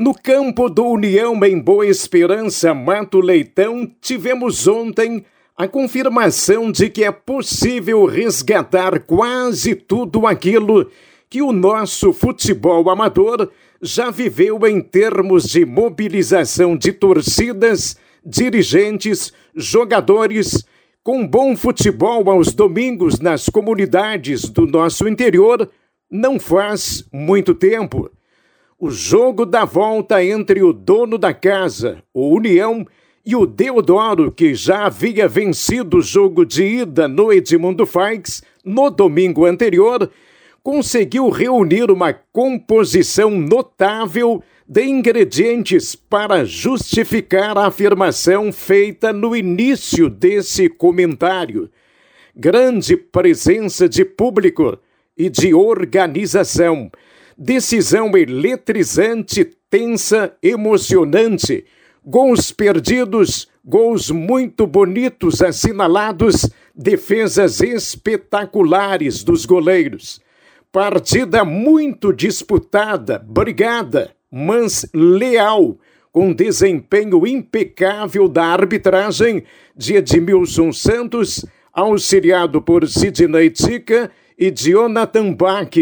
No campo do União em Boa Esperança, Mato Leitão, tivemos ontem a confirmação de que é possível resgatar quase tudo aquilo que o nosso futebol amador já viveu em termos de mobilização de torcidas, dirigentes, jogadores, com bom futebol aos domingos nas comunidades do nosso interior, não faz muito tempo. O jogo da volta entre o dono da casa, o União, e o Deodoro, que já havia vencido o jogo de ida no Edmundo Faix no domingo anterior, conseguiu reunir uma composição notável de ingredientes para justificar a afirmação feita no início desse comentário. Grande presença de público e de organização. Decisão eletrizante, tensa, emocionante. Gols perdidos, gols muito bonitos assinalados, defesas espetaculares dos goleiros. Partida muito disputada, brigada, mas leal, com desempenho impecável da arbitragem de Edmilson Santos, auxiliado por Sidney Tica e Jonathan Bach.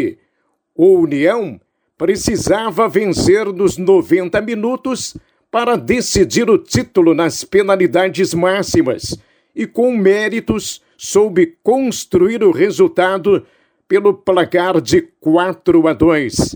O União precisava vencer nos 90 minutos para decidir o título nas penalidades máximas e, com méritos, soube construir o resultado pelo placar de 4 a 2.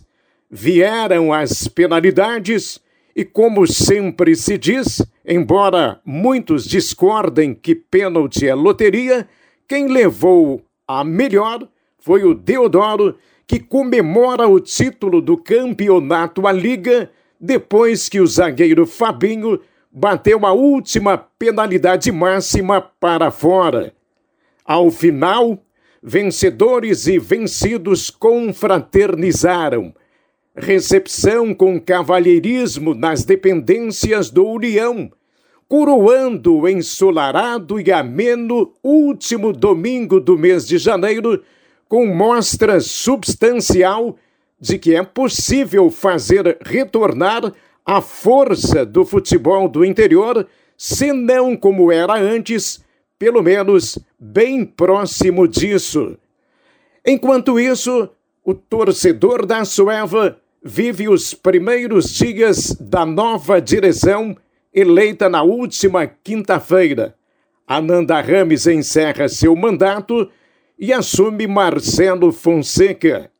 Vieram as penalidades e, como sempre se diz, embora muitos discordem que pênalti é loteria, quem levou a melhor foi o Deodoro, que comemora o título do campeonato à Liga depois que o zagueiro Fabinho bateu a última penalidade máxima para fora. Ao final, vencedores e vencidos confraternizaram. Recepção com cavalheirismo nas dependências do União, coroando o ensolarado e ameno último domingo do mês de janeiro, com mostra substancial de que é possível fazer retornar a força do futebol do interior, se não como era antes, pelo menos bem próximo disso. Enquanto isso, o torcedor da Sueva vive os primeiros dias da nova direção eleita na última quinta-feira. Ananda Rames encerra seu mandato e assume Marcelo Fonseca.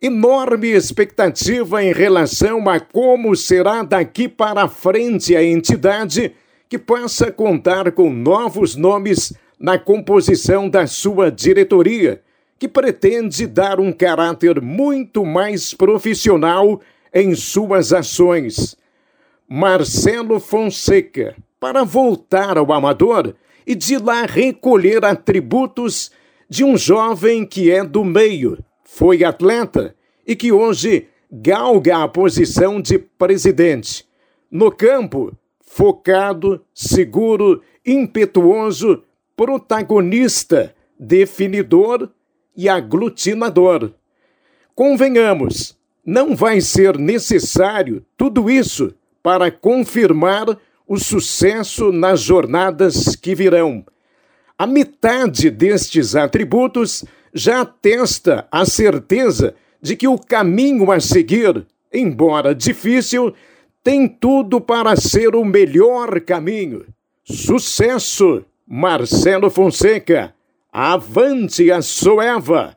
Enorme expectativa em relação a como será daqui para frente a entidade que possa contar com novos nomes na composição da sua diretoria, que pretende dar um caráter muito mais profissional em suas ações. Marcelo Fonseca, para voltar ao amador e de lá recolher atributos de um jovem que é do meio, foi atleta e que hoje galga a posição de presidente. No campo, focado, seguro, impetuoso, protagonista, definidor e aglutinador. Convenhamos, não vai ser necessário tudo isso para confirmar o sucesso nas jornadas que virão. A metade destes atributos já atesta a certeza de que o caminho a seguir, embora difícil, tem tudo para ser o melhor caminho. Sucesso, Marcelo Fonseca. Avante a Soeva!